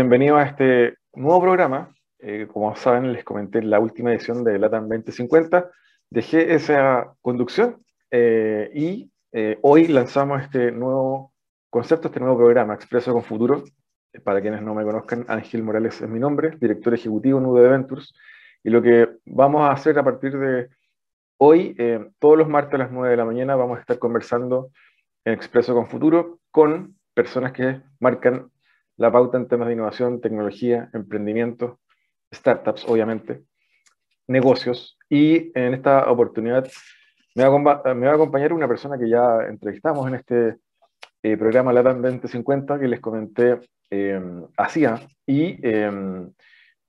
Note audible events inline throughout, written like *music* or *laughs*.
Bien, bienvenido a este nuevo programa. Eh, como saben, les comenté en la última edición de LATAM 2050. Dejé esa conducción eh, y eh, hoy lanzamos este nuevo concepto, este nuevo programa, Expreso con Futuro. Para quienes no me conozcan, Ángel Morales es mi nombre, director ejecutivo en UD Ventures. Y lo que vamos a hacer a partir de hoy, todos los martes a las 9 de la mañana, vamos a estar conversando en Expreso con Futuro con personas que marcan la pauta en temas de innovación, tecnología, emprendimiento, startups, obviamente, negocios. Y en esta oportunidad me va a, acompañar una persona que ya entrevistamos en este eh, programa LATAM 2050 que les comenté eh, hacía. Y em,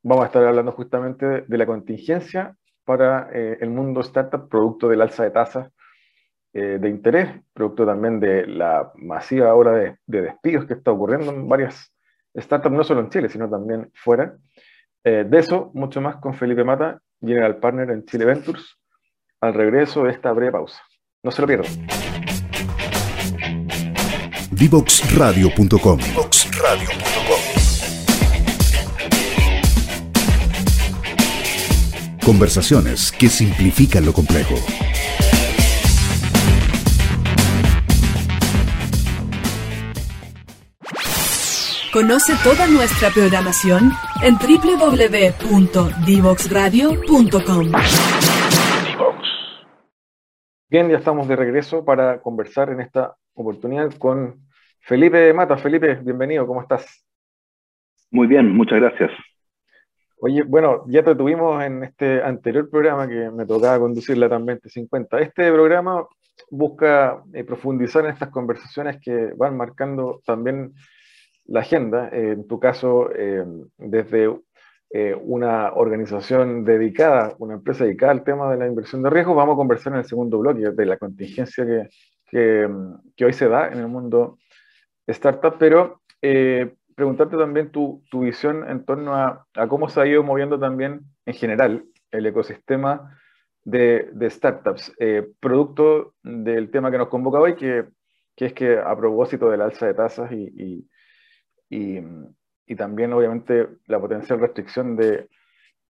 vamos a estar hablando justamente de la contingencia para eh, el mundo startup, producto del alza de tasas de interés, producto también de la masiva hora de, de, despidos que está ocurriendo en varias startup no solo en Chile, sino también fuera. Eh, de eso, mucho más con Felipe Mata, General Partner en Chile Ventures, al regreso de esta breve pausa. No se lo pierdan. Divoxradio.com Conversaciones que simplifican lo complejo. Conoce toda nuestra programación en www.divoxradio.com. Bien, ya estamos de regreso para conversar en esta oportunidad con Felipe Mata. Felipe, bienvenido, ¿cómo estás? Muy bien, muchas gracias. Oye, bueno, ya te tuvimos en este anterior programa que me tocaba conducir la TAM 2050. Este programa busca eh, profundizar en estas conversaciones que van marcando también la agenda, eh, en tu caso, eh, desde eh, una organización dedicada, una empresa dedicada al tema de la inversión de riesgo, vamos a conversar en el segundo bloque de la contingencia que, que, hoy se da en el mundo startup, pero preguntarte también tu, tu, visión en torno a, cómo se ha ido moviendo también en general el ecosistema de, de startups, producto del tema que nos convoca hoy, que, que, es que a propósito del alza de tasas y, también obviamente la potencial restricción de,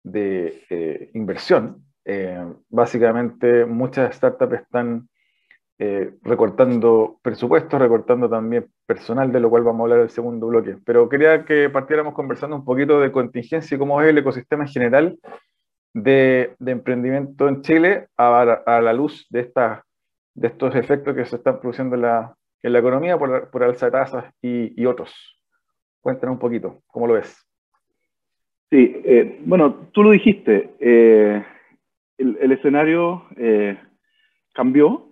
de eh, inversión. Eh, básicamente muchas startups están eh, recortando presupuestos, recortando también personal, de lo cual vamos a hablar en el segundo bloque. Pero quería que partiéramos conversando un poquito de contingencia y cómo es el ecosistema en general de, de emprendimiento en Chile a, a la luz de, esta, de estos efectos que se están produciendo en la, en la economía por, por alza de tasas y, y otros. Cuéntanos un poquito, ¿cómo lo ves? Sí, eh, bueno, tú lo dijiste, eh, el, escenario eh, cambió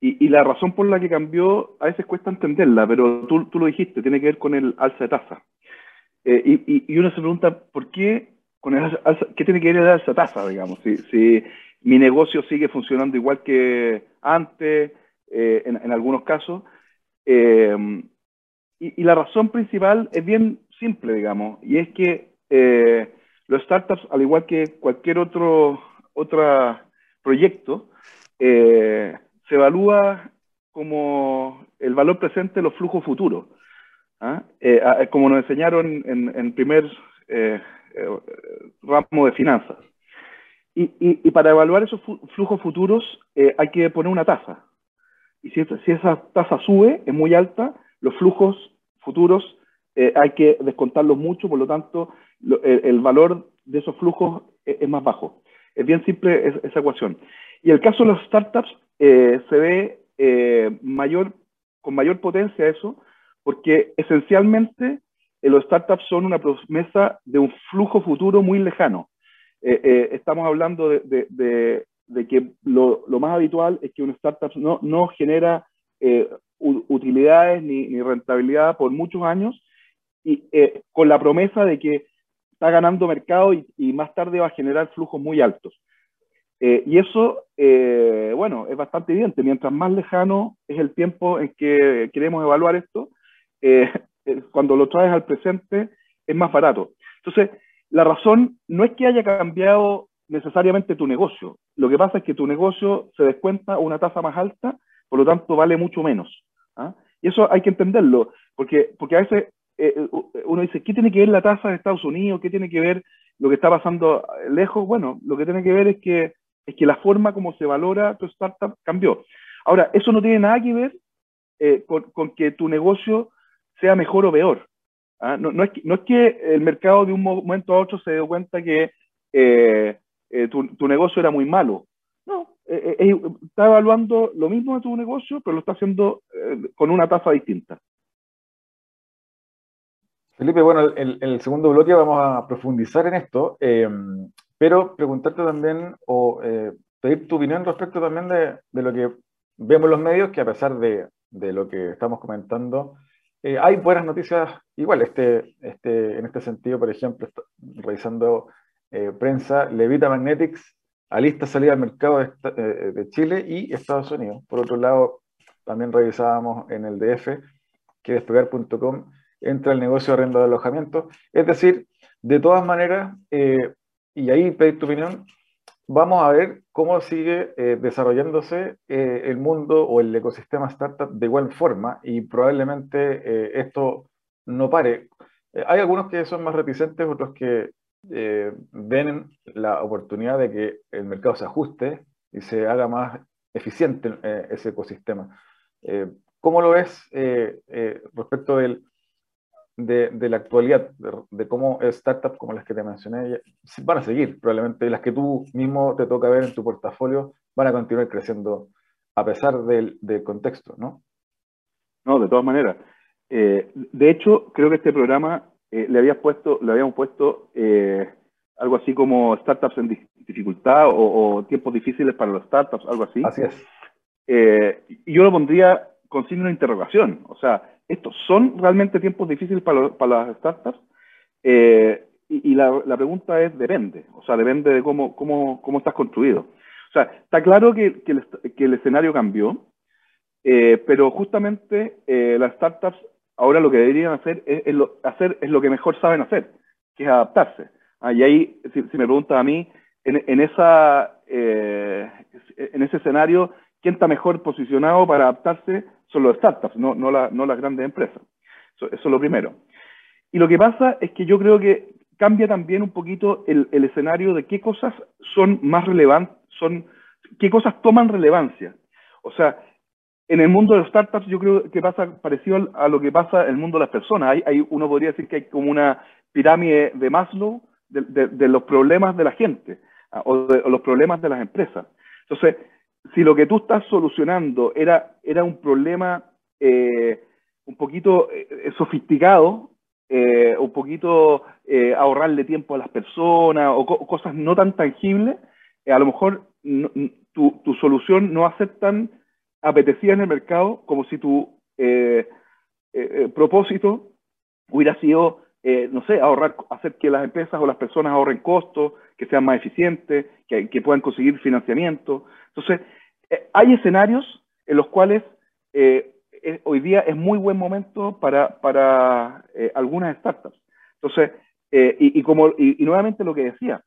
y, la razón por la que cambió a veces cuesta entenderla, pero tú, tú lo dijiste, tiene que ver con el alza de tasa. Y, uno se pregunta, ¿por qué, con el alza, qué tiene que ver el alza de tasa, digamos? Si, si mi negocio sigue funcionando igual que antes, en, en, algunos casos, y, la razón principal es bien simple, digamos, y es que eh, los startups, al igual que cualquier otro, otro proyecto, eh, se evalúa como el valor presente de los flujos futuros. ¿ah? Eh, como nos enseñaron en, el primer ramo de finanzas. Y, y, para evaluar esos flujos futuros hay que poner una tasa. Y si, si esa tasa sube, es muy alta, los flujos futuros eh, hay que descontarlos mucho, por lo tanto, el, valor de esos flujos es, más bajo. Es bien simple esa ecuación. Y el caso de las startups eh, se ve eh, mayor, con mayor potencia eso, porque esencialmente los startups son una promesa de un flujo futuro muy lejano. estamos hablando de, que lo, más habitual es que una startup no, no genera utilidades ni, rentabilidad por muchos años y eh, con la promesa de que está ganando mercado y, más tarde va a generar flujos muy altos. Eh, y eso, eh, bueno, es bastante evidente. Mientras más lejano es el tiempo en que queremos evaluar esto, *laughs* cuando lo traes al presente es más barato. Entonces, la razón no es que haya cambiado necesariamente tu negocio. Lo que pasa es que tu negocio se descuenta una tasa más alta, por lo tanto vale mucho menos. ¿ah? Y eso hay que entenderlo, porque, porque a veces eh, eh, uno dice, ¿qué tiene que ver la tasa de Estados Unidos? ¿Qué tiene que ver lo que está pasando lejos? Bueno, lo que tiene que ver es que, es que la forma como se valora tu startup cambió. Ahora, eso no tiene nada que ver eh, con, que tu negocio sea mejor o peor. ¿ah? No, es que, no, es que, el mercado de un momento a otro se dio cuenta que tu, tu, negocio era muy malo. No, está evaluando lo mismo de tu negocio, pero lo está haciendo con una tasa distinta. Felipe, bueno, en el, segundo bloque vamos a profundizar en esto, pero preguntarte también o eh, pedir tu opinión respecto también de, lo que vemos en los medios, que a pesar de, lo que estamos comentando, eh, hay buenas noticias igual. Este, este, en este sentido, por ejemplo, revisando eh, prensa, Levita Magnetics alista salida al mercado de, de, Chile y Estados Unidos. Por otro lado, también revisábamos en el DF que despegar.com entra el negocio de arrendo de alojamiento. Es decir, de todas maneras, eh, y ahí pedir tu opinión, vamos a ver cómo sigue eh, desarrollándose eh, el mundo o el ecosistema startup de igual forma y probablemente esto no pare. hay algunos que son más reticentes, otros que ven la oportunidad de que el mercado se ajuste y se haga más eficiente ese ecosistema. ¿Cómo lo ves respecto del de, la actualidad, de, cómo startups como las que te mencioné van a seguir, probablemente las que tú mismo te toca ver en tu portafolio van a continuar creciendo a pesar del, contexto, ¿no? No, de todas maneras. Eh, de hecho, creo que este programa eh, le, habías puesto, le habíamos puesto eh, algo así como startups en dificultad o, tiempos difíciles para los startups, algo así. Así es. y yo lo pondría con signo de interrogación. O sea, ¿estos son realmente tiempos difíciles para, para las startups? Eh, y, la, la, pregunta es, depende. O sea, depende de cómo, cómo, cómo estás construido. O sea, está claro que, que, el, que el, escenario cambió, eh, pero justamente eh, las startups ahora lo que deberían hacer es, lo, hacer es lo que mejor saben hacer, que es adaptarse. Ah, y ahí, si, me preguntas a mí, en, en ese escenario, ¿quién está mejor posicionado para adaptarse? son los startups, no, no, no las grandes empresas. Eso, es lo primero. Y lo que pasa es que yo creo que cambia también un poquito el, el escenario de qué cosas son más relevantes, son, qué cosas toman relevancia. O sea, en el mundo de los startups yo creo que pasa parecido a lo que pasa en el mundo de las personas. Hay, uno podría decir que hay como una pirámide de Maslow de, los problemas de la gente ah, o de los problemas de las empresas. Entonces, si lo que tú estás solucionando era, era un problema eh, un poquito eh, sofisticado, eh, un poquito ahorrarle tiempo a las personas o, cosas no tan tangibles, a lo mejor tu, solución no va apetecida en el mercado como si tu propósito hubiera sido, no sé, ahorrar, hacer que las empresas o las personas ahorren costos, que sean más eficientes, que, puedan conseguir financiamiento. Entonces, eh, hay escenarios en los cuales eh, eh, hoy día es muy buen momento para, para algunas startups. Entonces, y, como, y, nuevamente lo que decía,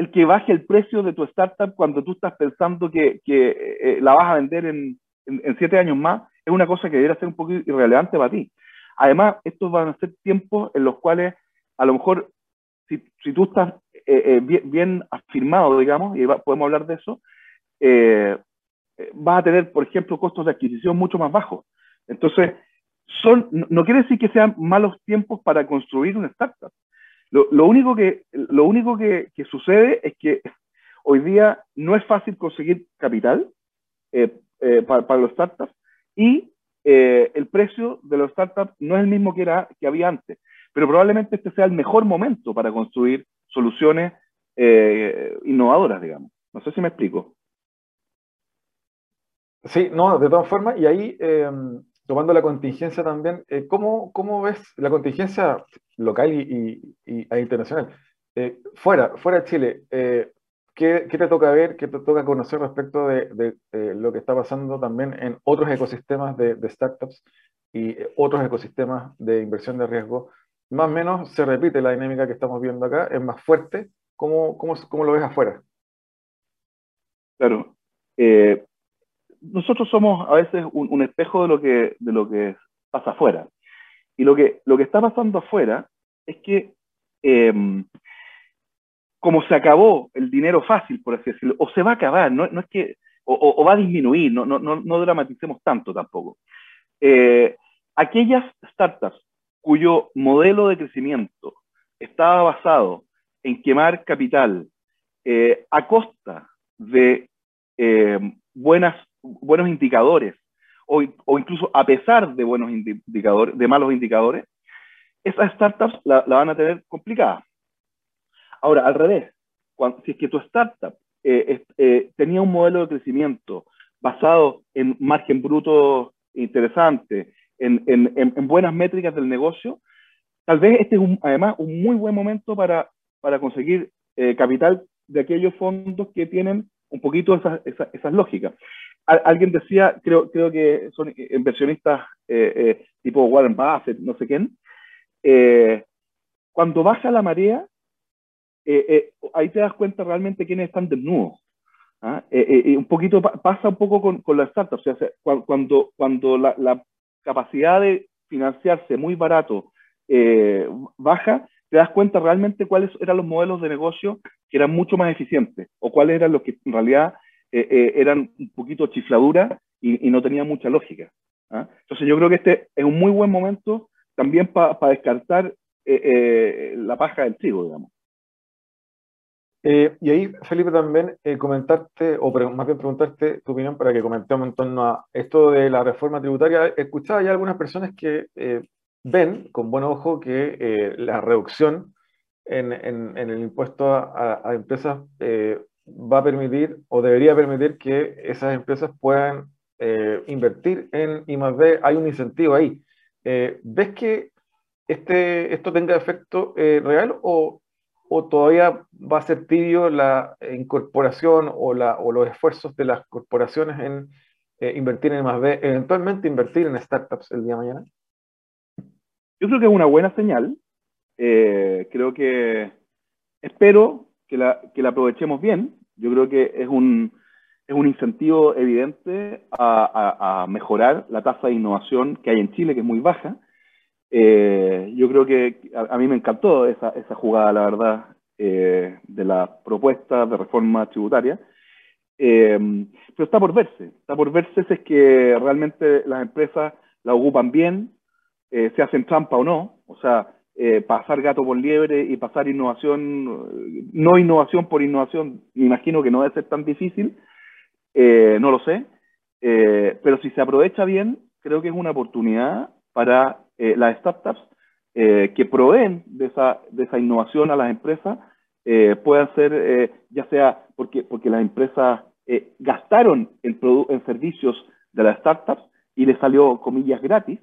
el que baje el precio de tu startup cuando tú estás pensando que, que la vas a vender en, siete años más, es una cosa que debería ser un poco irrelevante para ti. Además, estos van a ser tiempos en los cuales a lo mejor si, tú estás bien, bien, afirmado, digamos, y podemos hablar de eso, eh, vas a tener, por ejemplo, costos de adquisición mucho más bajos. Entonces, no quiere decir que sean malos tiempos para construir una startup. Lo, único, que, lo único que, sucede es que hoy día no es fácil conseguir capital eh, eh, para, los startups y eh, el precio de los startups no es el mismo que, era, que había antes. Pero probablemente este sea el mejor momento para construir soluciones innovadoras, digamos. No sé si me explico. Sí, no, de todas formas, y ahí em, tomando la contingencia también, eh, ¿cómo, ¿cómo, ves la contingencia local y, e internacional? Eh, fuera, fuera de Chile, eh, ¿qué, ¿qué, te toca ver, qué te toca conocer respecto de, lo que está pasando también en otros ecosistemas de, startups y otros ecosistemas de inversión de riesgo? Más o menos se repite la dinámica que estamos viendo acá, es más fuerte. ¿Cómo, cómo, cómo lo ves afuera? Claro. Nosotros somos a veces un, espejo de lo, que, de lo que pasa afuera. Y lo que, lo que está pasando afuera es que em, como se acabó el dinero fácil, por así decirlo, o se va a acabar, no, no es que, o, va a disminuir, no, no, no, dramaticemos tanto tampoco. Eh, aquellas startups cuyo modelo de crecimiento estaba basado en quemar capital eh, a costa de eh, buenas, buenos indicadores, o, o, incluso a pesar de buenos indicadores, de malos indicadores, esas startups la, van a tener complicada. Ahora, al revés, si es que tu startup eh, eh, tenía un modelo de crecimiento basado en margen bruto interesante, en, en, buenas métricas del negocio, tal vez este es además un muy buen momento para, para conseguir eh, capital de aquellos fondos que tienen un poquito esas, esas, lógicas. Alguien decía, creo, creo que son inversionistas tipo Warren Buffett, no sé quién, cuando baja la marea, eh, eh, ahí te das cuenta realmente quiénes están desnudos. ¿ah? Eh, un poquito pasa un poco con, con las startups. O sea, cuando, cuando la, la, capacidad de financiarse muy barato baja, te das cuenta realmente cuáles eran los modelos de negocio que eran mucho más eficientes o cuáles eran los que en realidad eran un poquito chifladura y, no tenían mucha lógica. ¿ah? Entonces yo creo que este es un muy buen momento también para descartar la paja del trigo, digamos. Eh, y ahí, Felipe, también eh, comentarte, o más bien preguntarte tu opinión para que comentemos en torno a esto de la reforma tributaria. Escuchaba ya algunas personas que eh, ven con buen ojo que la reducción en, en, el impuesto a, a empresas va a permitir o debería permitir que esas empresas puedan invertir en I más B. Hay un incentivo ahí. ¿Ves que este, esto tenga efecto real o o todavía va a ser tibio la incorporación o, la, o los esfuerzos de las corporaciones en eh, invertir en B, eventualmente invertir en startups el día de mañana? Yo creo que es una buena señal. Eh, creo que espero que la, que la aprovechemos bien. Yo creo que es un, es un incentivo evidente a, mejorar la tasa de innovación que hay en Chile, que es muy baja. Eh, yo creo que a, mí me encantó esa, esa jugada, la verdad, eh, de la propuesta de reforma tributaria. Eh, pero está por verse, está por verse si es que realmente las empresas la ocupan bien, se hacen trampa o no, o sea, pasar gato por liebre y pasar innovación, no innovación por innovación, me imagino que no debe ser tan difícil, no lo sé, pero si se aprovecha bien, creo que es una oportunidad para eh, las startups eh, que proveen de esa, de esa innovación a las empresas eh, puedan ser, ya sea porque, porque las empresas gastaron en, en servicios de las startups y les salió, comillas, gratis.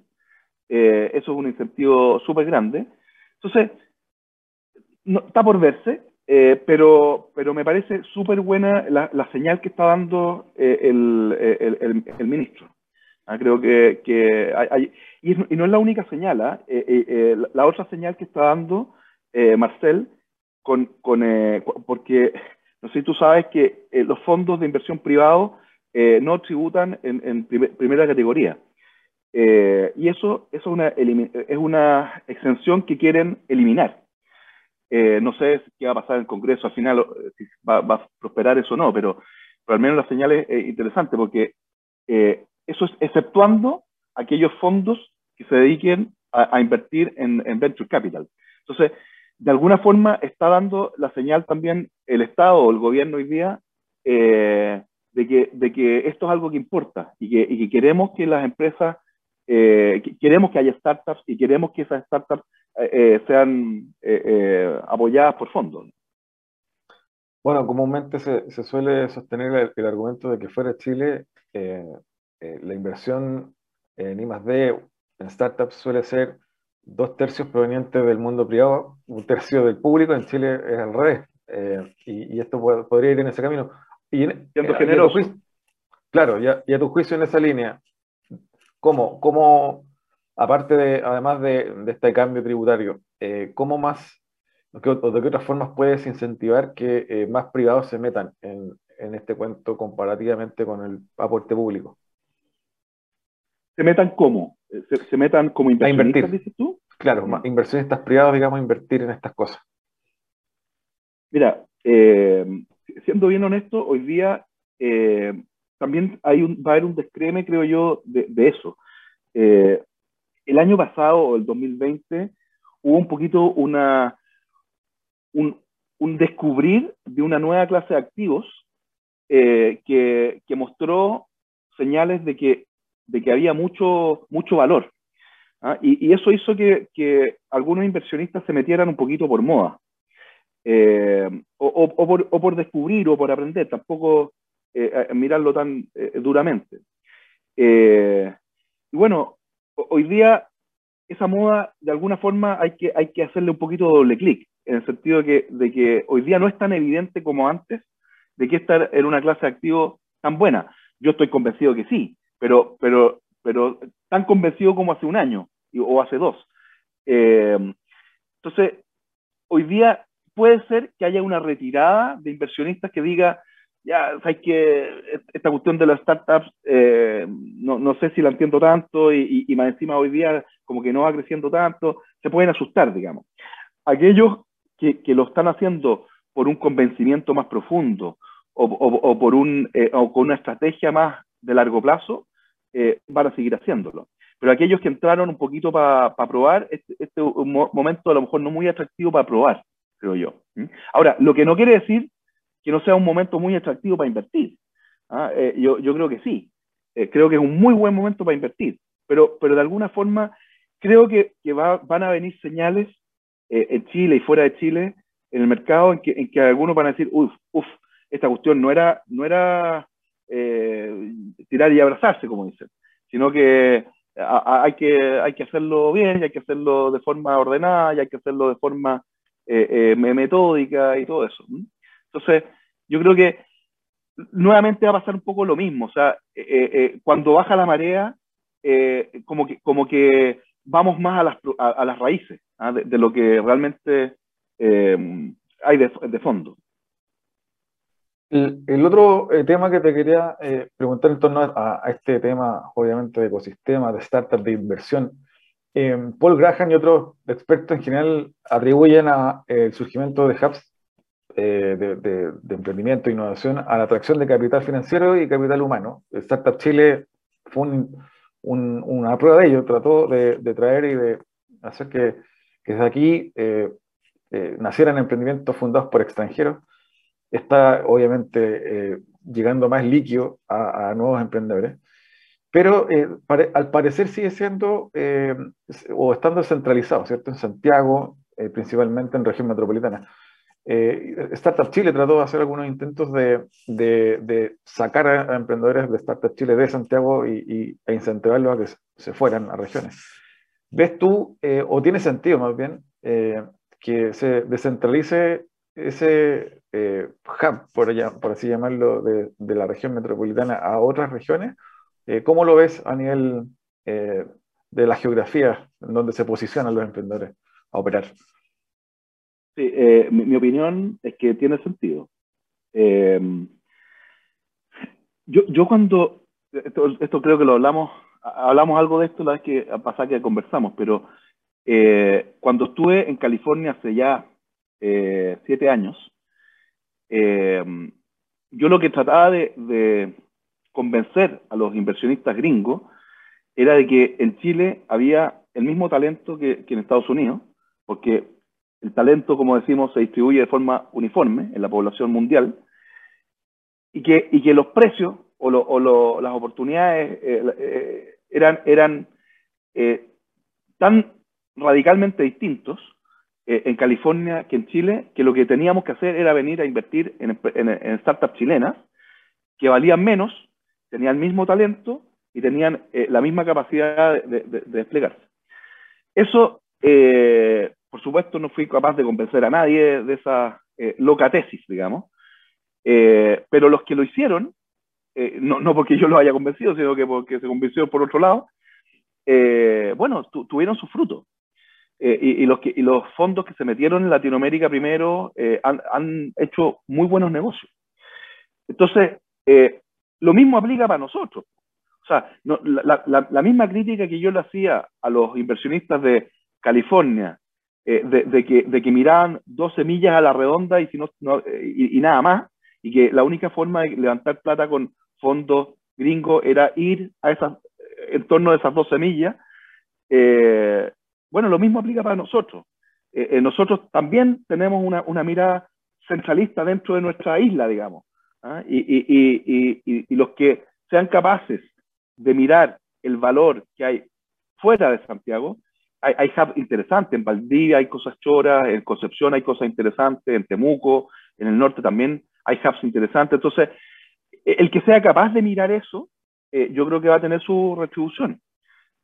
eso es un incentivo súper grande. Entonces, no, está por verse, pero, pero me parece súper buena la, la, señal que está dando el, el, el, ministro. Ah, creo que, que hay, y, no es la única señal, ¿ah? eh, eh, eh, la, otra señal que está dando Marcel, con, con porque no sé si tú sabes que los fondos de inversión privados no tributan en, en primera categoría. Y eso, eso es, una, es una exención que quieren eliminar. no sé qué va a pasar en el Congreso al final, si va, va a prosperar eso o no, pero, pero al menos la señal es interesante porque eso es exceptuando aquellos fondos que se dediquen a, invertir en, venture capital. Entonces, de alguna forma está dando la señal también el Estado o el gobierno hoy día eh, de, que, de que esto es algo que importa y que, y que queremos que las empresas, eh, queremos que haya startups y queremos que esas startups eh, sean apoyadas por fondos. Bueno, comúnmente se, se suele sostener el, el, argumento de que fuera Chile la inversión en I+D en startups suele ser dos tercios provenientes del mundo privado, un tercio del público, en Chile es al revés, eh, y, esto podría ir en ese camino. Y, en, generoso. claro, ya, y a tu juicio en esa línea, ¿cómo, cómo aparte de, además de, de este cambio tributario, eh, cómo más, o de qué otras formas puedes incentivar que eh, más privados se metan en, en este cuento comparativamente con el aporte público. ¿Se metan cómo? ¿Se, metan como inversionistas, dices tú? Claro, mm. inversionistas privados, digamos, invertir en estas cosas. Mira, eh, siendo bien honesto, hoy día eh, también hay un, va a haber un descreme, creo yo, de, eso. Eh, el año pasado, o el 2020, hubo un poquito una, un, descubrir de una nueva clase de activos que, que, mostró señales de que, de que había mucho, mucho valor. ¿ah? Y, y, eso hizo que, algunos inversionistas se metieran un poquito por moda. Eh, o, por, descubrir o por aprender, tampoco eh, mirarlo tan eh, duramente. y bueno, hoy día esa moda de alguna forma hay que, hay que hacerle un poquito doble clic, en el sentido de que, de que hoy día no es tan evidente como antes de que esta era una clase de activo tan buena. Yo estoy convencido que sí, pero, pero, pero tan convencido como hace un año o hace dos. entonces, hoy día puede ser que haya una retirada de inversionistas que diga, ya, sabes que esta cuestión de las startups, eh, no, no, sé si la entiendo tanto y, y, más encima hoy día como que no va creciendo tanto, se pueden asustar, digamos. Aquellos que, que lo están haciendo por un convencimiento más profundo o, o, por un, eh, o con una estrategia más de largo plazo, eh, van a seguir haciéndolo. Pero aquellos que entraron un poquito para probar, este, este es un momento a lo mejor no muy atractivo para probar creo yo. Ahora, lo que no quiere decir que no sea un momento muy atractivo para invertir. ¿ah? Eh, yo, yo, creo que sí. Eh, creo que es un muy buen momento para invertir. Pero, pero de alguna forma, creo que, que va, van a venir señales eh, en Chile y fuera de Chile, en el mercado, en que, algunos van a decir, uff, uff, esta cuestión no era, no era tirar y abrazarse, como dicen, sino que hay que, hay que hacerlo bien, hay que hacerlo de forma ordenada, y hay que hacerlo de forma metódica y todo eso. Entonces, yo creo que nuevamente va a pasar un poco lo mismo. O sea, eh, cuando baja la marea, como, que, como que vamos más a las, a, las raíces ¿ah? de, lo que realmente hay de, fondo. El, otro tema que te quería preguntar en torno a, a, este tema, obviamente, de ecosistema, de startup, de inversión, Paul Graham y otros expertos en general atribuyen a, eh, el surgimiento de hubs eh, de, emprendimiento e innovación a la atracción de capital financiero y capital humano. Startup Chile fue una prueba de ello, trató de, traer y de hacer que, desde aquí eh, nacieran emprendimientos fundados por extranjeros. Está obviamente llegando más líquido a nuevos emprendedores pero eh, al parecer sigue siendo eh, o estando centralizado, ¿cierto? En Santiago, eh, principalmente en región metropolitana. Startup Chile trató de hacer algunos intentos de, sacar a, emprendedores de Startup Chile de Santiago y, e incentivarlos a que se fueran a regiones. ¿Ves tú, o tiene sentido más bien, que se descentralice ese hub, por, allá, por así llamarlo, de, de la región metropolitana a otras regiones? Eh, ¿Cómo lo ves a nivel eh, de la geografía en donde se posicionan los emprendedores a operar? Sí, eh, mi, opinión es que tiene sentido. yo, yo cuando, esto, creo que lo hablamos, hablamos algo de esto la vez que pasada que conversamos, pero cuando estuve en California hace ya siete años, yo lo que trataba de convencer a los inversionistas gringos era de que en Chile había el mismo talento que, en Estados Unidos, porque el talento, como decimos, se distribuye de forma uniforme en la población mundial, y que, y que los precios o, las oportunidades eh, eh, eran, eran eh, tan radicalmente distintos en California que en Chile, que lo que teníamos que hacer era venir a invertir en, en startups chilenas, que valían menos, tenían el mismo talento y tenían la misma capacidad de, desplegarse. Eso, por supuesto, no fui capaz de convencer a nadie de esa eh, loca tesis, digamos, pero los que lo hicieron, no, no, porque yo los haya convencido, sino que porque se convenció por otro lado, bueno, tuvieron su fruto. Y, los que, los fondos que se metieron en Latinoamérica primero han, hecho muy buenos negocios. Entonces, eh, lo mismo aplica para nosotros. O sea, la, misma crítica que yo le hacía a los inversionistas de California, eh, de, que, de miraban dos semillas a la redonda y, si no, y, nada más, y que la única forma de levantar plata con fondos gringos era ir a esas, en torno a esas dos semillas. Eh, bueno, lo mismo aplica para nosotros. nosotros también tenemos una, mirada centralista dentro de nuestra isla, digamos. ¿ah? Y, los que sean capaces de mirar el valor que hay fuera de Santiago, hay, hay hubs interesantes, en Valdivia hay cosas choras, en Concepción hay cosas interesantes, en Temuco, en el norte también hay hubs interesantes. Entonces, e, el que sea capaz de mirar eso, eh, yo creo que va a tener su retribución.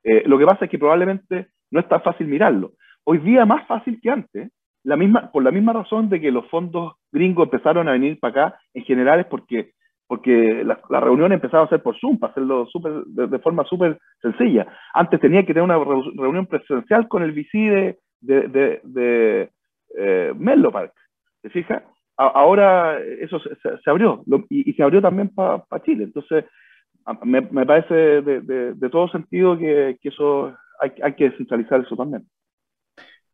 Eh, lo que pasa es que probablemente no es tan fácil mirarlo. Hoy día más fácil que antes, la misma, por la misma razón de que los fondos gringos empezaron a venir para acá, en general es porque, porque las la reuniones empezaron a ser por Zoom, para hacerlo super, de, forma súper sencilla. Antes tenía que tener una reunión presencial con el VC de, de, de, eh, Menlo Park, ¿te fijas? ahora eso se, abrió y, se abrió también para Chile. Entonces, me, parece de, todo sentido que, que eso hay, hay que descentralizar eso también.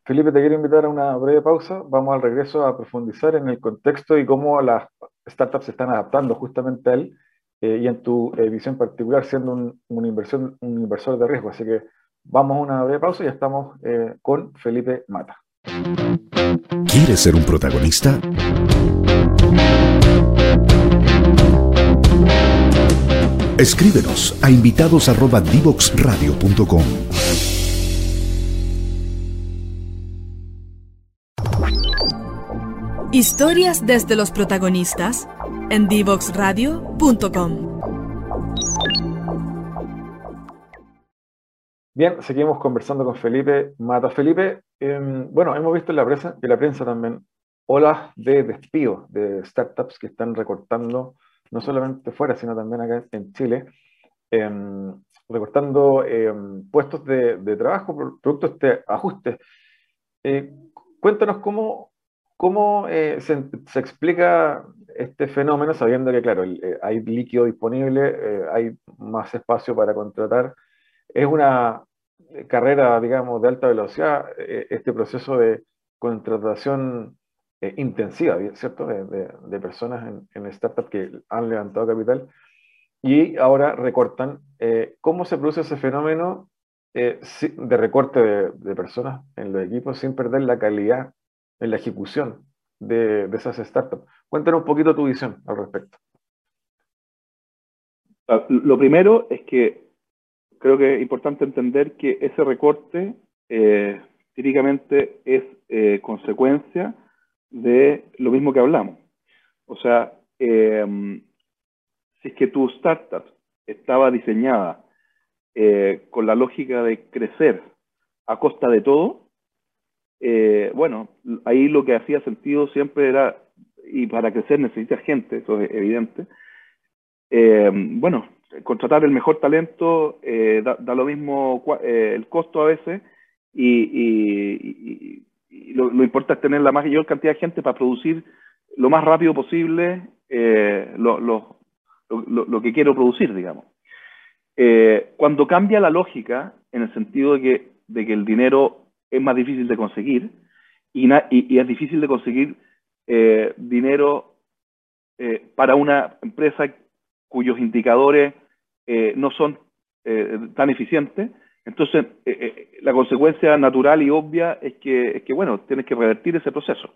Felipe, te quiero invitar a una breve pausa. Vamos al regreso a profundizar en el contexto y cómo las startups se están adaptando justamente a él eh, y en tu eh, visión particular siendo un, inversión, un inversor de riesgo. Así que vamos a una breve pausa y ya estamos eh, con Felipe Mata. ¿Quieres ser un protagonista? Escríbenos a invitados@divoxradio.com. Historias desde los protagonistas en divoxradio.com. Bien, seguimos conversando con Felipe Mata. Felipe, em, bueno, hemos visto en la prensa, en la prensa también olas de despido de startups que están recortando, no solamente fuera, sino también acá en Chile, em, recortando em, puestos de, trabajo, producto de este ajuste. Eh, cuéntanos cómo, ¿Cómo eh, se, explica este fenómeno sabiendo que, claro, eh, hay líquido disponible, eh, hay más espacio para contratar? Es una carrera, digamos, de alta velocidad, este proceso de contratación intensiva, ¿cierto? De, personas en, en startups que han levantado capital y ahora recortan. ¿Cómo se produce ese fenómeno de recorte de personas en los equipos sin perder la calidad en la ejecución de, esas startups. Cuéntanos un poquito tu visión al respecto. Ah, lo primero es que creo que es importante entender que ese recorte eh, típicamente es eh, consecuencia de lo mismo que hablamos. O sea, em, si es que tu startup estaba diseñada eh, con la lógica de crecer a costa de todo, eh, bueno, ahí lo que hacía sentido siempre era, y para crecer necesita gente, eso es evidente, eh, bueno, contratar el mejor talento eh, da, lo mismo el costo a veces y, lo, importante es tener la mayor cantidad de gente para producir lo más rápido posible lo, que quiero producir, digamos. cuando cambia la lógica, en el sentido de que el dinero es más difícil de conseguir y, y, es difícil de conseguir eh, dinero eh, para una empresa cuyos indicadores eh, no son tan eficientes. Entonces, la consecuencia natural y obvia es que, es que, bueno, tienes que revertir ese proceso.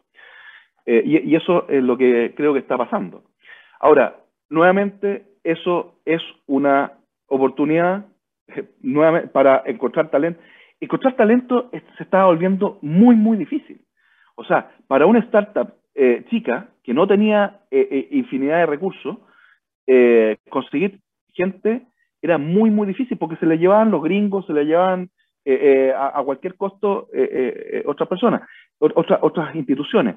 Y, y, eso es lo que creo que está pasando. Ahora, nuevamente, eso es una oportunidad nuevamente, para encontrar talento encontrar talento se está volviendo muy, muy difícil. O sea, para una startup eh, chica que no tenía eh, eh, infinidad de recursos, conseguir gente era muy, muy difícil porque se le llevaban los gringos, se le llevaban a, cualquier costo otras personas, otras otras instituciones.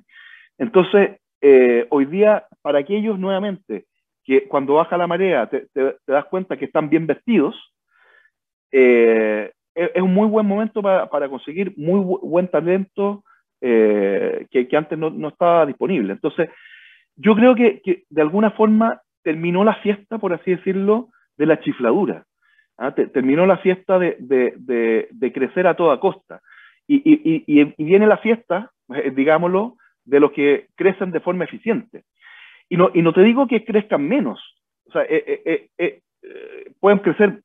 Entonces, hoy día, para aquellos nuevamente que cuando baja la marea te, das cuenta que están bien vestidos, es, un muy buen momento para, conseguir muy buen talento eh, que, antes no, estaba disponible. Entonces, yo creo que, de alguna forma terminó la fiesta, por así decirlo, de la chifladura. ¿ah? terminó la fiesta de, de, de, crecer a toda costa. Y, y, y, viene la fiesta, eh, digámoslo, de los que crecen de forma eficiente. Y no, y no te digo que crezcan menos, o sea, eh, eh, pueden crecer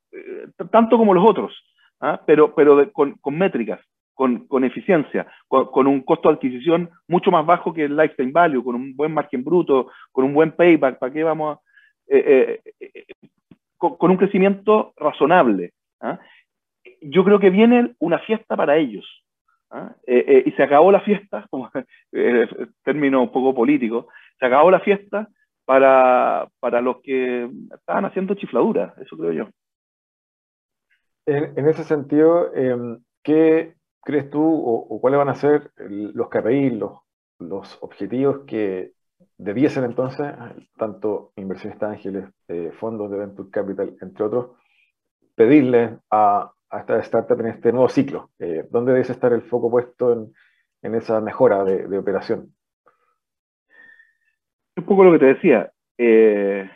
tanto como los otros, ¿ah? pero, pero con, con, métricas, con, con eficiencia, con, un costo de adquisición mucho más bajo que el lifetime value, con un buen margen bruto, con un buen payback, ¿para qué vamos a...? con, un crecimiento razonable. ¿ah? Yo creo que viene una fiesta para ellos. ¿ah? Eh, eh, y se acabó la fiesta, *laughs* como eh, término un poco político, se acabó la fiesta para, para los que estaban haciendo chifladura, eso creo yo. En, ese sentido, em, ¿qué crees tú o, cuáles van a ser los KPI, los, los objetivos que debiesen entonces, tanto inversionistas ángeles, eh, fondos de Venture Capital, entre otros, pedirle a, a esta startup en este nuevo ciclo? Eh, ¿Dónde debe estar el foco puesto en, en esa mejora de, de, operación? Un poco lo que te decía, eh,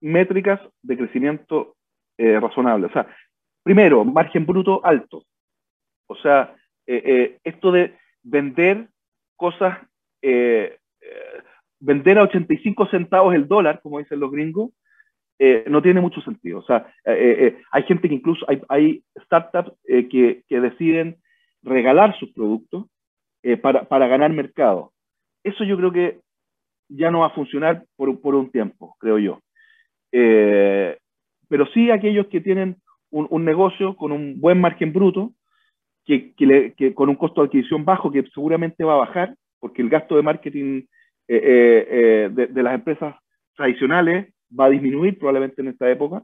métricas de crecimiento razonable. O sea, primero, margen bruto alto. O sea, esto de vender cosas vender a 85 centavos el dólar, como dicen los gringos, eh, no tiene mucho sentido. O sea, eh, eh, hay gente que incluso, hay, hay startups que, que, deciden regalar sus productos para, para, ganar mercado. Eso yo creo que ya no va a funcionar por, por un tiempo, creo yo. pero sí aquellos que tienen un, un, negocio con un buen margen bruto, que, que, le, que con un costo de adquisición bajo, que seguramente va a bajar, porque el gasto de marketing eh, eh, eh, de, de, las empresas tradicionales va a disminuir probablemente en esta época.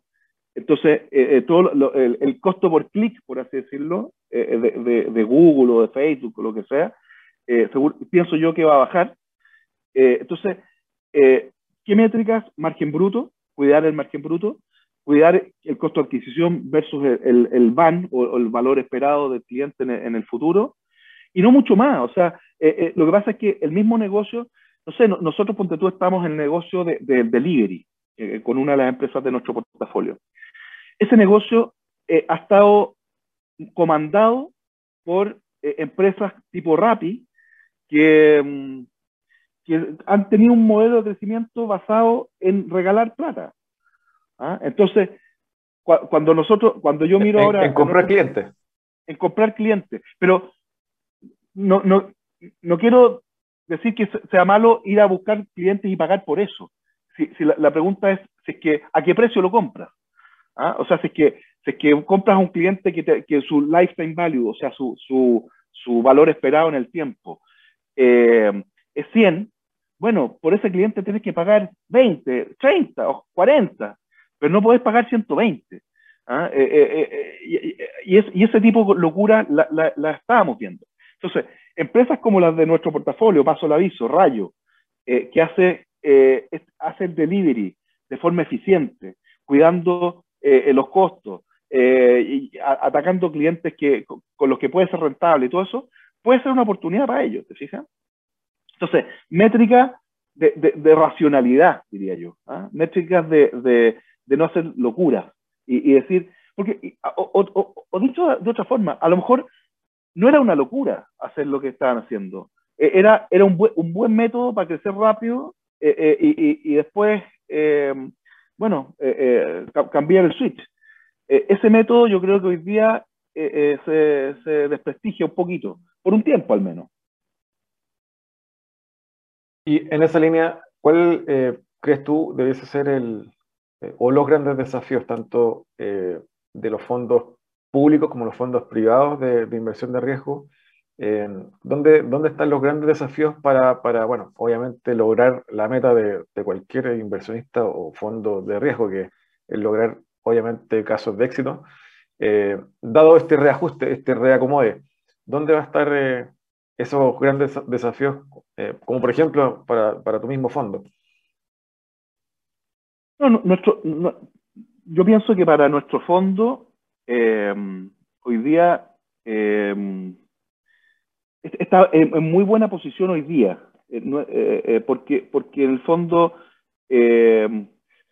Entonces, todo lo, el, el, costo por clic, por así decirlo, de, de, de, Google o de Facebook o lo que sea, seguro, pienso yo que va a bajar. entonces, ¿qué métricas? Margen bruto, cuidar el margen bruto, cuidar el costo de adquisición versus el, el, VAN o, el valor esperado del cliente en el, futuro, y no mucho más. O sea, lo que pasa es que el mismo negocio no sé, nosotros, ponte tú, estamos en el negocio de, delivery eh, con una de las empresas de nuestro portafolio. Ese negocio eh, ha estado comandado por eh, empresas tipo Rappi que, mm, que, han tenido un modelo de crecimiento basado en regalar plata. ¿Ah? Entonces, cu cuando nosotros, cuando yo miro en, ahora... En comprar clientes. En comprar clientes. Pero no, no, no quiero decir que sea malo ir a buscar clientes y pagar por eso. Si, si la, la, pregunta es, si es que, ¿a qué precio lo compras? ¿Ah? O sea, si es que, si es que compras a un cliente que, te, que su lifetime value, o sea, su, su, su valor esperado en el tiempo, eh, es 100, bueno, por ese cliente tienes que pagar 20, 30 o 40, pero no puedes pagar 120. ¿ah? Eh, eh, eh, y, ese tipo de locura la, estábamos viendo. Entonces, empresas como las de nuestro portafolio, paso el aviso, Rayo, que hace, hace el delivery de forma eficiente, cuidando los costos, atacando clientes que, con, los que puede ser rentable y todo eso, puede ser una oportunidad para ellos, ¿te fijas? Entonces, métricas de, racionalidad, diría yo, ¿ah? métricas de, de, no hacer locuras y, y decir, porque, o, o, dicho de otra forma, a lo mejor no era una locura hacer lo que estaban haciendo. Eh, era, era un, buen, un buen método para crecer rápido eh, eh, y, y, después, eh, bueno, eh, eh, cambiar el switch. ese método yo creo que hoy día se, se, desprestigia un poquito, por un tiempo al menos. Y en esa línea, ¿cuál crees tú debiese ser el, o los grandes desafíos tanto de los fondos públicos como los fondos privados de, inversión de riesgo. Eh, ¿dónde, ¿Dónde están los grandes desafíos para, para bueno, obviamente lograr la meta de, de, cualquier inversionista o fondo de riesgo, que es lograr, obviamente, casos de éxito? Eh, dado este reajuste, este reacomode, ¿dónde va a estar eh, esos grandes desafíos, eh, como por ejemplo para, para, tu mismo fondo? No, no, nuestro, no, yo pienso que para nuestro fondo eh, hoy día eh, está en, muy buena posición hoy día, eh, porque, porque en el fondo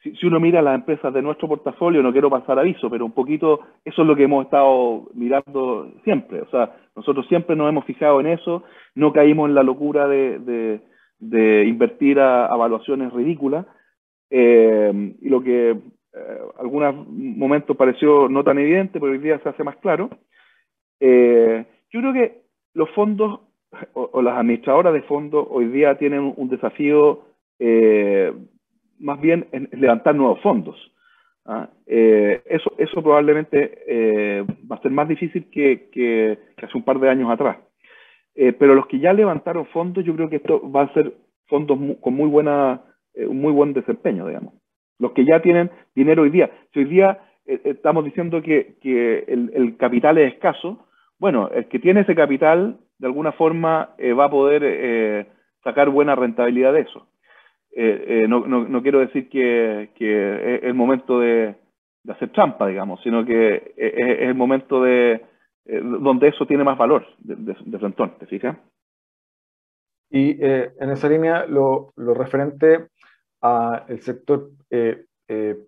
si, uno mira las empresas de nuestro portafolio, no quiero pasar aviso, pero un poquito eso es lo que hemos estado mirando siempre. O sea, nosotros siempre nos hemos fijado en eso, no caímos en la locura de, invertir a, evaluaciones ridículas. Eh, y lo que eh, algunos momentos pareció no tan evidente, pero hoy día se hace más claro. Eh, yo creo que los fondos o, las administradoras de fondos hoy día tienen un desafío eh, más bien en levantar nuevos fondos. ¿ah? Eh, eso, eso probablemente eh, va a ser más difícil que, que, hace un par de años atrás. Pero los que ya levantaron fondos, yo creo que esto va a ser fondos con muy buena, muy buen desempeño, digamos. Los que ya tienen dinero hoy día. Si hoy día estamos diciendo que, el, capital es escaso, bueno, el que tiene ese capital, de alguna forma, va a poder sacar buena rentabilidad de eso. Eh, eh, no, no, quiero decir que, es el momento de, hacer trampa, digamos, sino que es, el momento de eh, donde eso tiene más valor de, de, ¿te fijas? Y en esa línea, lo referente al sector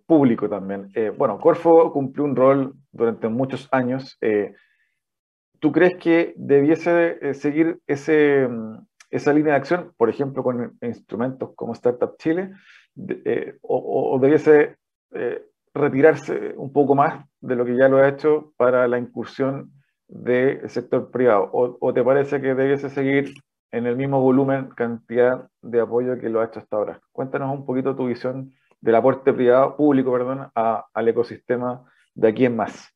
público también. bueno, Corfo cumplió un rol durante muchos años. ¿Tú crees que debiese seguir ese, esa línea de acción, por ejemplo, con instrumentos como Startup Chile, eh, o, debiese eh, retirarse un poco más de lo que ya lo ha hecho para la incursión del sector privado? ¿O, te parece que debiese seguir en el mismo volumen, cantidad de apoyo que lo ha hecho hasta ahora? Cuéntanos un poquito tu visión del aporte privado, público, perdón, al ecosistema de aquí en más.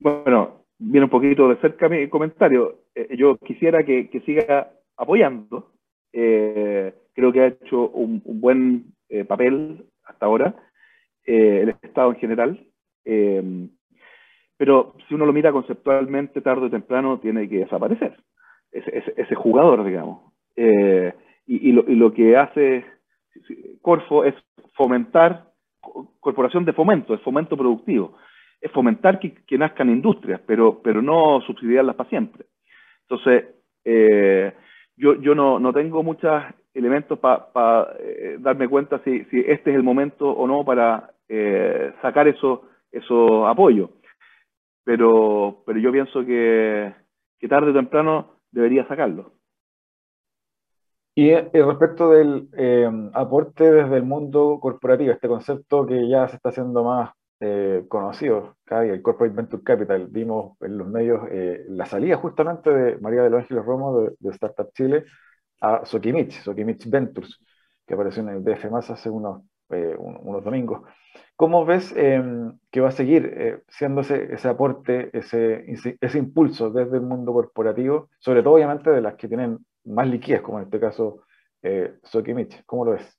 Bueno, viene un poquito de cerca mi comentario. Eh, yo quisiera que, siga apoyando. Eh, creo que ha hecho un, buen eh, papel hasta ahora, el Estado en general. pero si uno lo mira conceptualmente, tarde o temprano tiene que desaparecer. Ese, jugador, digamos. Y, lo, y lo que hace Corfo es fomentar, corporación de fomento, es fomento productivo es fomentar que, nazcan industrias, pero, pero no subsidiarlas para siempre. Entonces, eh, yo, yo no, no, tengo muchos elementos para eh, darme cuenta si, si, este es el momento o no para eh, sacar esos eso apoyos. Pero, pero yo pienso que tarde o temprano debería sacarlo. Y respecto del aporte desde el mundo corporativo, este concepto que ya se está haciendo más eh, conocidos, el Corporate Venture Capital. Vimos en los medios eh, la salida justamente de María de los Ángeles Romo de, Startup Chile a Sokimich, Sokimich Ventures, que apareció en el DF más hace unos, eh, unos domingos. ¿Cómo ves em, que va a seguir eh, siendo ese, ese aporte, ese, ese, impulso desde el mundo corporativo, sobre todo obviamente de las que tienen más liquidez, como en este caso Sokimich? ¿Cómo lo ves?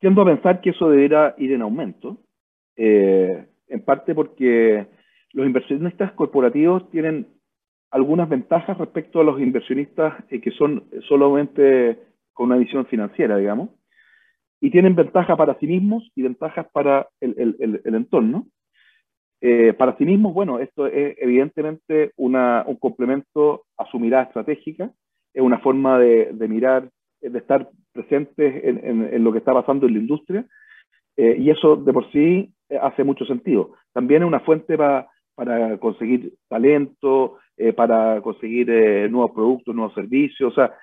tiendo a pensar que eso debería ir en aumento, eh, en parte porque los inversionistas corporativos tienen algunas ventajas respecto a los inversionistas eh, que son solamente con una visión financiera, digamos, y tienen ventajas para sí mismos y ventajas para el, entorno. Eh, para sí mismos, bueno, esto es evidentemente una, un complemento a su mirada estratégica, es una forma de, de mirar, de estar presentes en, lo que está pasando en la industria, eh, y eso de por sí eh, hace mucho sentido. También es una fuente para conseguir talento, eh, para conseguir nuevos productos, nuevos servicios. O sea,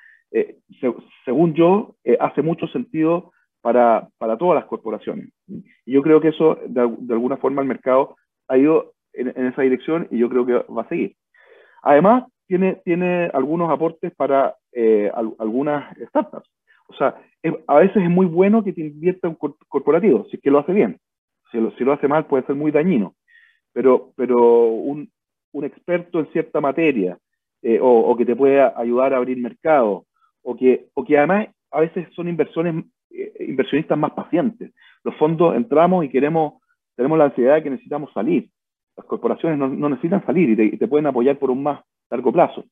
según yo, hace mucho sentido para, para, todas las corporaciones. Y yo creo que eso, de, alguna forma, el mercado ha ido en, en, esa dirección y yo creo que va a seguir. Además, tiene, tiene algunos aportes para algunas startups. O sea, a veces es muy bueno que te invierta un corporativo, si es que lo hace bien. Si lo, si lo hace mal puede ser muy dañino. Pero, pero un, un experto en cierta materia, eh, o, que te puede ayudar a abrir mercado, o que, o que además a veces son inversiones, eh, inversionistas más pacientes. Los fondos entramos y queremos, tenemos la ansiedad de que necesitamos salir. Las corporaciones no, no necesitan salir y te, y te, pueden apoyar por un más largo plazo.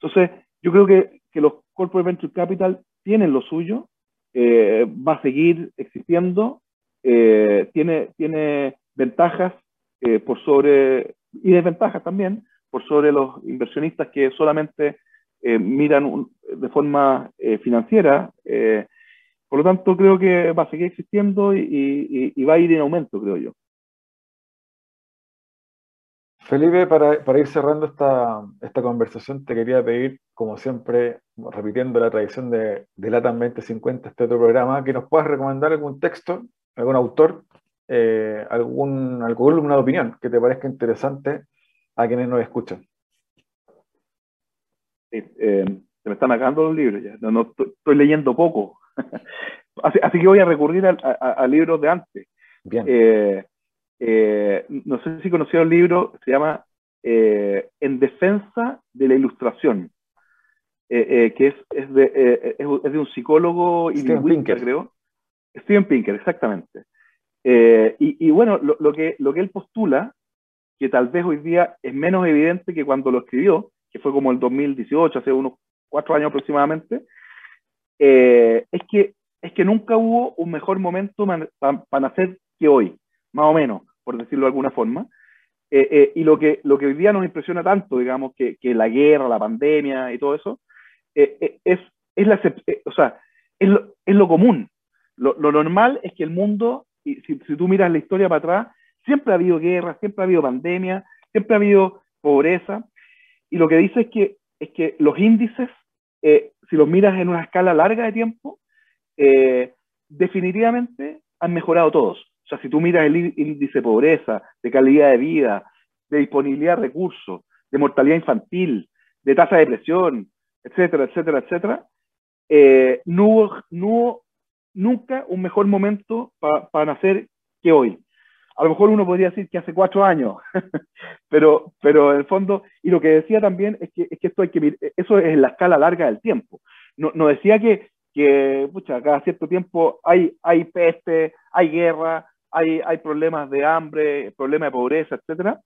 Entonces, yo creo que, que los Corporate Venture Capital tienen lo suyo, eh, va a seguir existiendo, eh, tiene, tiene ventajas eh, por sobre, y desventajas también, por sobre los inversionistas que solamente miran de forma financiera. Por lo tanto, creo que va a seguir existiendo y, va a ir en aumento, creo yo. Felipe, para, para ir cerrando esta, esta, conversación, te quería pedir, como siempre, repitiendo la tradición de, de LATAM 2050, este otro programa, que nos puedas recomendar algún texto, algún autor, eh, algún, alguna opinión que te parezca interesante a quienes nos escuchan. Eh, se me están acabando los libros ya, no, estoy leyendo poco, *laughs* así, así, que voy a recurrir a, libros de antes. Bien. Eh, eh, no sé si conocieron el libro, se llama eh, En defensa de la ilustración, que es, es, de, es, de, un psicólogo y lingüista, creo. Steven Pinker, exactamente. Y, y, bueno, lo, lo, que, lo que él postula, que tal vez hoy día es menos evidente que cuando lo escribió, que fue como el 2018, hace unos cuatro años aproximadamente, es, que, es que nunca hubo un mejor momento para nacer que hoy, más o menos por decirlo de alguna forma. Eh, eh, y lo que, lo que hoy día nos impresiona tanto, digamos, que, que la guerra, la pandemia y todo eso, eh, es, es, la, o sea, es, lo, es lo común. Lo, lo, normal es que el mundo, y si, si, tú miras la historia para atrás, siempre ha habido guerra, siempre ha habido pandemia, siempre ha habido pobreza. Y lo que dice es que, es que los índices, si los miras en una escala larga de tiempo, definitivamente han mejorado todos. O sea, si tú miras el índice de pobreza, de calidad de vida, de disponibilidad de recursos, de mortalidad infantil, de tasa de depresión, etcétera, etcétera, etcétera, eh, no, hubo, nunca un mejor momento para nacer que hoy. A lo mejor uno podría decir que hace cuatro años, *laughs* pero, pero en el fondo, y lo que decía también es que, es esto hay que eso es en la escala larga del tiempo. No, decía que, que pucha, cada cierto tiempo hay, hay peste, hay guerra, hay, hay problemas de hambre, problemas de pobreza, etcétera,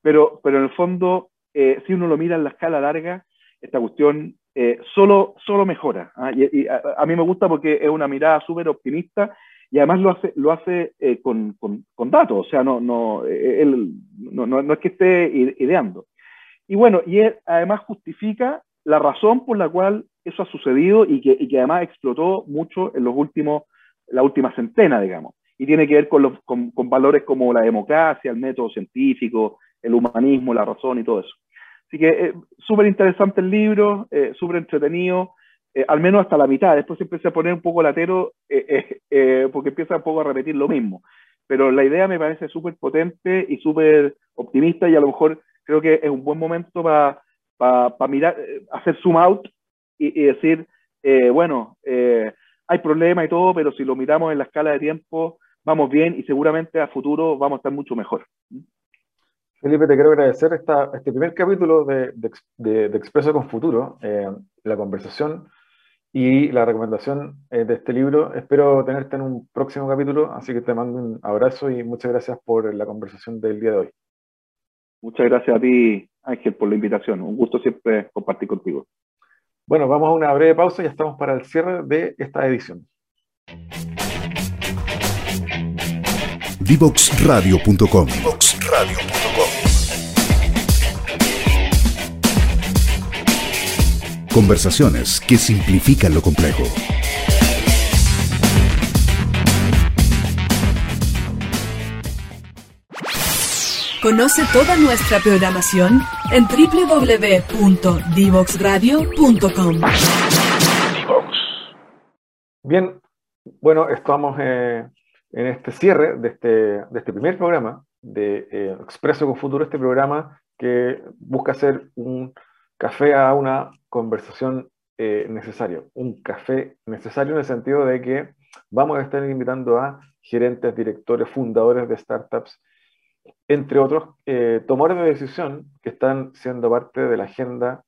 pero, pero en el fondo, eh, si uno lo mira en la escala larga, esta cuestión eh, solo, solo mejora. ¿ah? Y, a, mí me gusta porque es una mirada súper optimista y además lo hace, lo hace eh, con, con, con, datos, o sea, no, no, él, no, no, es que esté ideando. Y bueno, y él además justifica la razón por la cual eso ha sucedido y que, y que además explotó mucho en los últimos, la última centena, digamos y tiene que ver con, los, con, valores como la democracia, el método científico, el humanismo, la razón y todo eso. Así que eh, súper interesante el libro, eh, súper entretenido, eh, al menos hasta la mitad. Después se empieza a poner un poco latero porque empieza un poco a repetir lo mismo. Pero la idea me parece súper potente y súper optimista y a lo mejor creo que es un buen momento para pa, mirar, hacer zoom out y, decir, bueno, hay problemas y todo, pero si lo miramos en la escala de tiempo, vamos bien y seguramente a futuro vamos a estar mucho mejor. Felipe, te quiero agradecer esta, este primer capítulo de, de, de, Expreso con Futuro, eh, la conversación y la recomendación eh, de este libro. Espero tenerte en un próximo capítulo, así que te mando un abrazo y muchas gracias por la conversación del día de hoy. Muchas gracias a ti, Ángel, por la invitación. Un gusto siempre compartir contigo. Bueno, vamos a una breve pausa y ya estamos para el cierre de esta edición. Divoxradio.com. Conversaciones que simplifican lo complejo. Conoce toda nuestra programación en www.divoxradio.com. Bien, bueno, estamos eh, en este cierre de este, de este primer programa de eh, Expreso con Futuro, este programa que busca hacer un café a una conversación eh, necesario, un café necesario en el sentido de que vamos a estar invitando a gerentes, directores, fundadores de startups, entre otros, eh, tomadores de decisión que están siendo parte de la agenda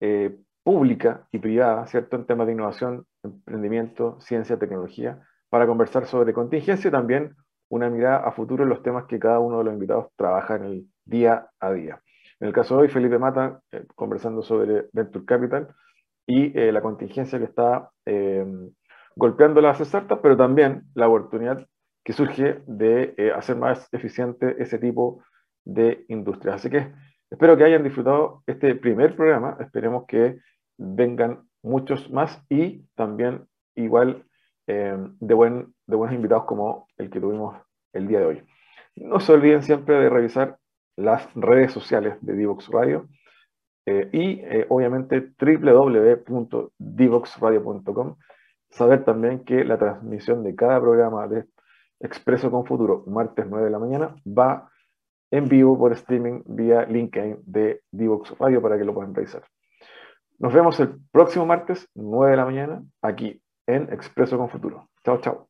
eh, pública y privada, ¿cierto?, en temas de innovación, emprendimiento, ciencia, tecnología, para conversar sobre contingencia y también una mirada a futuro en los temas que cada uno de los invitados trabaja en el día a día. En el caso de hoy, Felipe Mata, eh, conversando sobre Venture Capital y eh, la contingencia que está eh, golpeando las startups, pero también la oportunidad que surge de hacer más eficiente ese tipo de industria. Así que Espero que hayan disfrutado este primer programa. Esperemos que vengan muchos más y también igual eh, buen, de buenos invitados como el que tuvimos el día de hoy. No se olviden siempre de revisar las redes sociales de Divox Radio eh, y eh, obviamente www.divoxradio.com. Saber también que la transmisión de cada programa de Expreso con Futuro, martes 9 de la mañana, va en vivo por streaming vía LinkedIn de Divox Radio para que lo puedan revisar. Nos vemos el próximo martes, 9 de la mañana, aquí en Expreso con Futuro. Chao, chao.